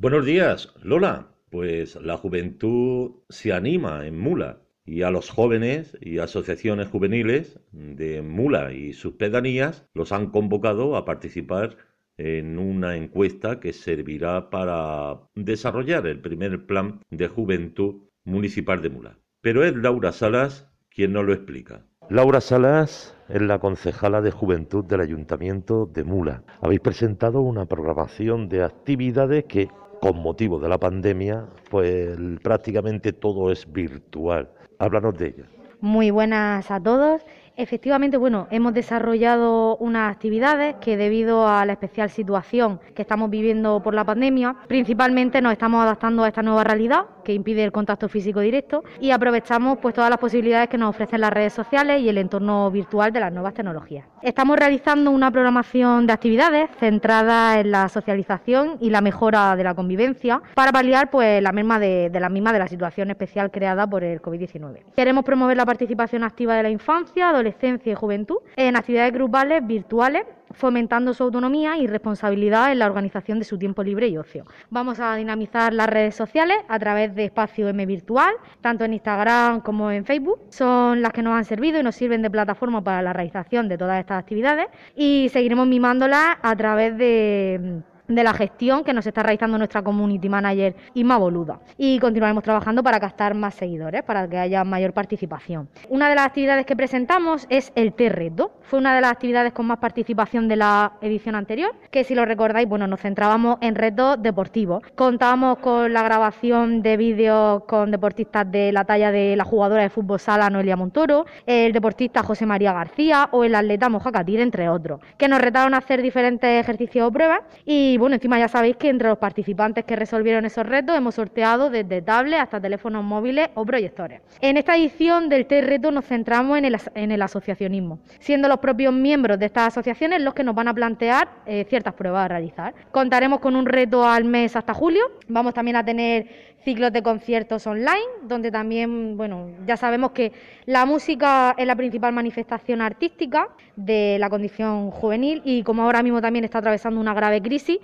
Buenos días, Lola. Pues la juventud se anima en Mula y a los jóvenes y asociaciones juveniles de Mula y sus pedanías los han convocado a participar en una encuesta que servirá para desarrollar el primer plan de juventud municipal de Mula. Pero es Laura Salas quien nos lo explica. Laura Salas es la concejala de Juventud del Ayuntamiento de Mula. Habéis presentado una programación de actividades que, con motivo de la pandemia, pues prácticamente todo es virtual. Háblanos de ella. Muy buenas a todos. Efectivamente, bueno, hemos desarrollado unas actividades que debido a la especial situación que estamos viviendo por la pandemia, principalmente nos estamos adaptando a esta nueva realidad que impide el contacto físico directo y aprovechamos pues todas las posibilidades que nos ofrecen las redes sociales y el entorno virtual de las nuevas tecnologías. Estamos realizando una programación de actividades centrada en la socialización y la mejora de la convivencia para paliar pues la misma de, de la misma de la situación especial creada por el COVID-19. Queremos promover la participación activa de la infancia, adolescencia y juventud en actividades grupales virtuales fomentando su autonomía y responsabilidad en la organización de su tiempo libre y ocio. Vamos a dinamizar las redes sociales a través de Espacio M Virtual, tanto en Instagram como en Facebook. Son las que nos han servido y nos sirven de plataforma para la realización de todas estas actividades y seguiremos mimándolas a través de de la gestión que nos está realizando nuestra community manager Inma Boluda. Y continuaremos trabajando para captar más seguidores, para que haya mayor participación. Una de las actividades que presentamos es el T-Reto. Fue una de las actividades con más participación de la edición anterior, que si lo recordáis, bueno, nos centrábamos en retos deportivos. Contábamos con la grabación de vídeos con deportistas de la talla de la jugadora de fútbol sala Noelia Montoro, el deportista José María García o el atleta Moja Catir, entre otros, que nos retaron a hacer diferentes ejercicios o pruebas y bueno, encima ya sabéis que entre los participantes que resolvieron esos retos hemos sorteado desde tablets hasta teléfonos móviles o proyectores. En esta edición del T-Reto nos centramos en el, asociacionismo, siendo los propios miembros de estas asociaciones los que nos van a plantear eh, ciertas pruebas a realizar. Contaremos con un reto al mes hasta julio. Vamos también a tener ciclos de conciertos online, donde también, bueno, ya sabemos que la música es la principal manifestación artística de la condición juvenil y como ahora mismo también está atravesando una grave crisis,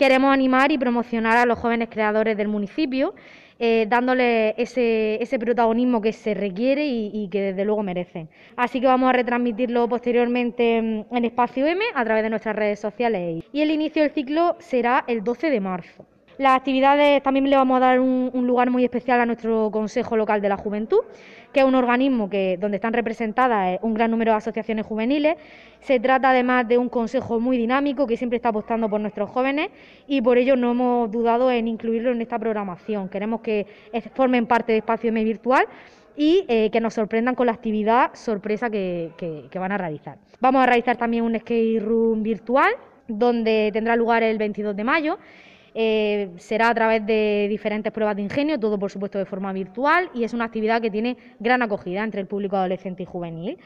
queremos animar y promocionar a los jóvenes creadores del municipio, eh, dándole ese, protagonismo que se requiere y, y, que desde luego merecen. Así que vamos a retransmitirlo posteriormente en Espacio M a través de nuestras redes sociales y el inicio del ciclo será el 12 de marzo. Las actividades también le vamos a dar un, lugar muy especial a nuestro Consejo Local de la Juventud, que es un organismo donde están representadas eh, un gran número de asociaciones juveniles. Se trata además de un consejo muy dinámico que siempre está apostando por nuestros jóvenes y por ello no hemos dudado en incluirlo en esta programación. Queremos que formen parte de Espacio M Virtual y eh, que nos sorprendan con la actividad sorpresa que, que van a realizar. Vamos a realizar también un skate room virtual donde tendrá lugar el 22 de mayo eh, será a través de diferentes pruebas de ingenio, todo por supuesto de forma virtual y es una actividad que tiene gran acogida entre el público adolescente y juvenil.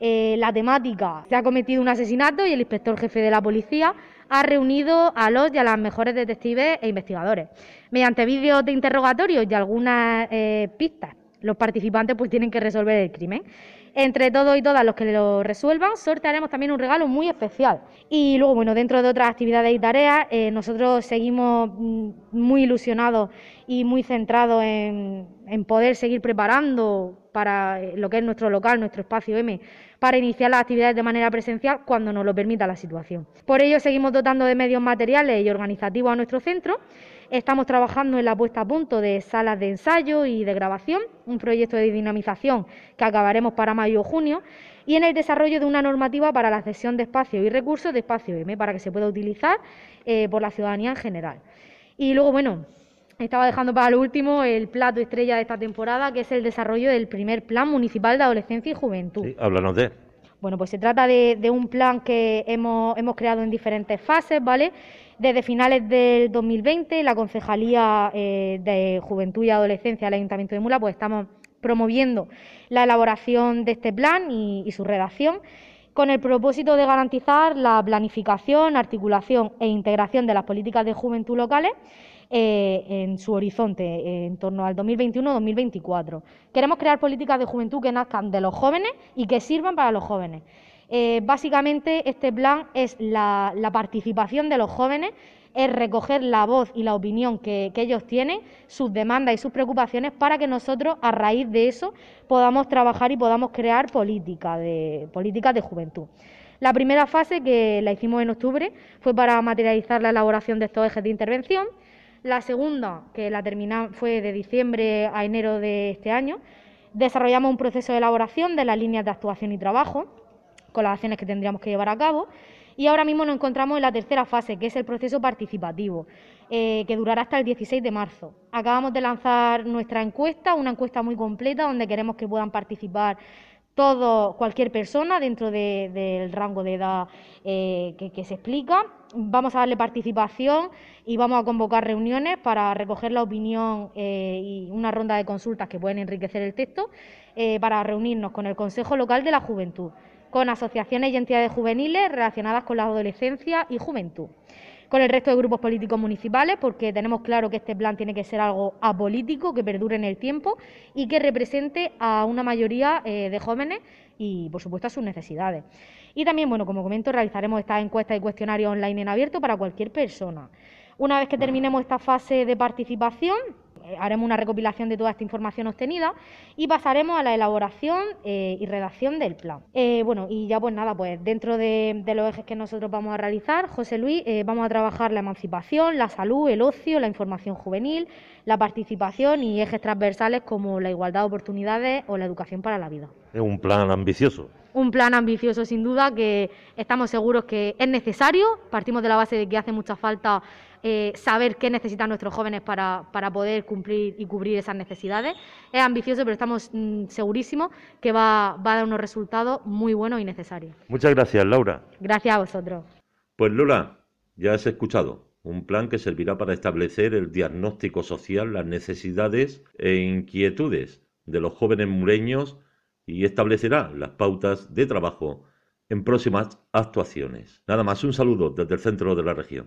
Eh, la temática, se ha cometido un asesinato y el inspector jefe de la policía ha reunido a los y a las mejores detectives e investigadores. Mediante vídeos de interrogatorios y algunas eh, pistas, los participantes pues tienen que resolver el crimen. Entre todos y todas los que lo resuelvan, sortearemos también un regalo muy especial. Y luego, bueno, dentro de otras actividades y tareas, eh, nosotros seguimos mm, muy ilusionados y muy centrados en, en poder seguir preparando para eh, lo que es nuestro local, nuestro espacio M, para iniciar las actividades de manera presencial cuando nos lo permita la situación. Por ello, seguimos dotando de medios materiales y organizativos a nuestro centro Estamos trabajando en la puesta a punto de salas de ensayo y de grabación, un proyecto de dinamización que acabaremos para mayo o junio, y en el desarrollo de una normativa para la cesión de espacio y recursos de espacio M para que se pueda utilizar eh, por la ciudadanía en general. Y luego, bueno, estaba dejando para lo último el plato estrella de esta temporada, que es el desarrollo del primer Plan Municipal de Adolescencia y Juventud. Sí, háblanos de bueno, pues se trata de, un plan que hemos, hemos, creado en diferentes fases, ¿vale? Desde finales del 2020, la Concejalía eh, de Juventud y Adolescencia del Ayuntamiento de Mula, pues estamos promoviendo la elaboración de este plan y, su redacción con el propósito de garantizar la planificación, articulación e integración de las políticas de juventud locales eh, en su horizonte en torno al 2021-2024. Queremos crear políticas de juventud que nazcan de los jóvenes y que sirvan para los jóvenes. Eh, básicamente, este plan es la, participación de los jóvenes es recoger la voz y la opinión que, ellos tienen, sus demandas y sus preocupaciones, para que nosotros, a raíz de eso, podamos trabajar y podamos crear política de, políticas de juventud. La primera fase, que la hicimos en octubre, fue para materializar la elaboración de estos ejes de intervención. La segunda, que la terminamos, fue de diciembre a enero de este año, desarrollamos un proceso de elaboración de las líneas de actuación y trabajo, con las acciones que tendríamos que llevar a cabo. Y ahora mismo nos encontramos en la tercera fase, que es el proceso participativo, eh, que durará hasta el 16 de marzo. Acabamos de lanzar nuestra encuesta, una encuesta muy completa donde queremos que puedan participar todo, cualquier persona dentro del rango de edad eh, que, se explica. Vamos a darle participación y vamos a convocar reuniones para recoger la opinión eh, y una ronda de consultas que pueden enriquecer el texto para reunirnos con el Consejo Local de la Juventud con asociaciones y entidades juveniles relacionadas con la adolescencia y juventud, con el resto de grupos políticos municipales, porque tenemos claro que este plan tiene que ser algo apolítico, que perdure en el tiempo y que represente a una mayoría eh, de jóvenes y, por supuesto, a sus necesidades. Y también, bueno, como comento, realizaremos estas encuestas y cuestionarios online en abierto para cualquier persona. Una vez que terminemos esta fase de participación, haremos una recopilación de toda esta información obtenida y pasaremos a la elaboración eh, y redacción del plan. Eh, bueno, y ya pues nada, pues dentro de, los ejes que nosotros vamos a realizar, José Luis, vamos a trabajar la emancipación, la salud, el ocio, la información juvenil, la participación y ejes transversales como la igualdad de oportunidades o la educación para la vida. Es un plan ambicioso. Un plan ambicioso sin duda que estamos seguros que es necesario. Partimos de la base de que hace mucha falta eh, saber qué necesitan nuestros jóvenes para, poder cumplir y cubrir esas necesidades. Es ambicioso, pero estamos mm, segurísimos que va, va a dar unos resultados muy buenos y necesarios. Muchas gracias, Laura. Gracias a vosotros. Pues Lola, ya has escuchado un plan que servirá para establecer el diagnóstico social, las necesidades e inquietudes de los jóvenes mureños y establecerá las pautas de trabajo en próximas actuaciones. Nada más, un saludo desde el centro de la región.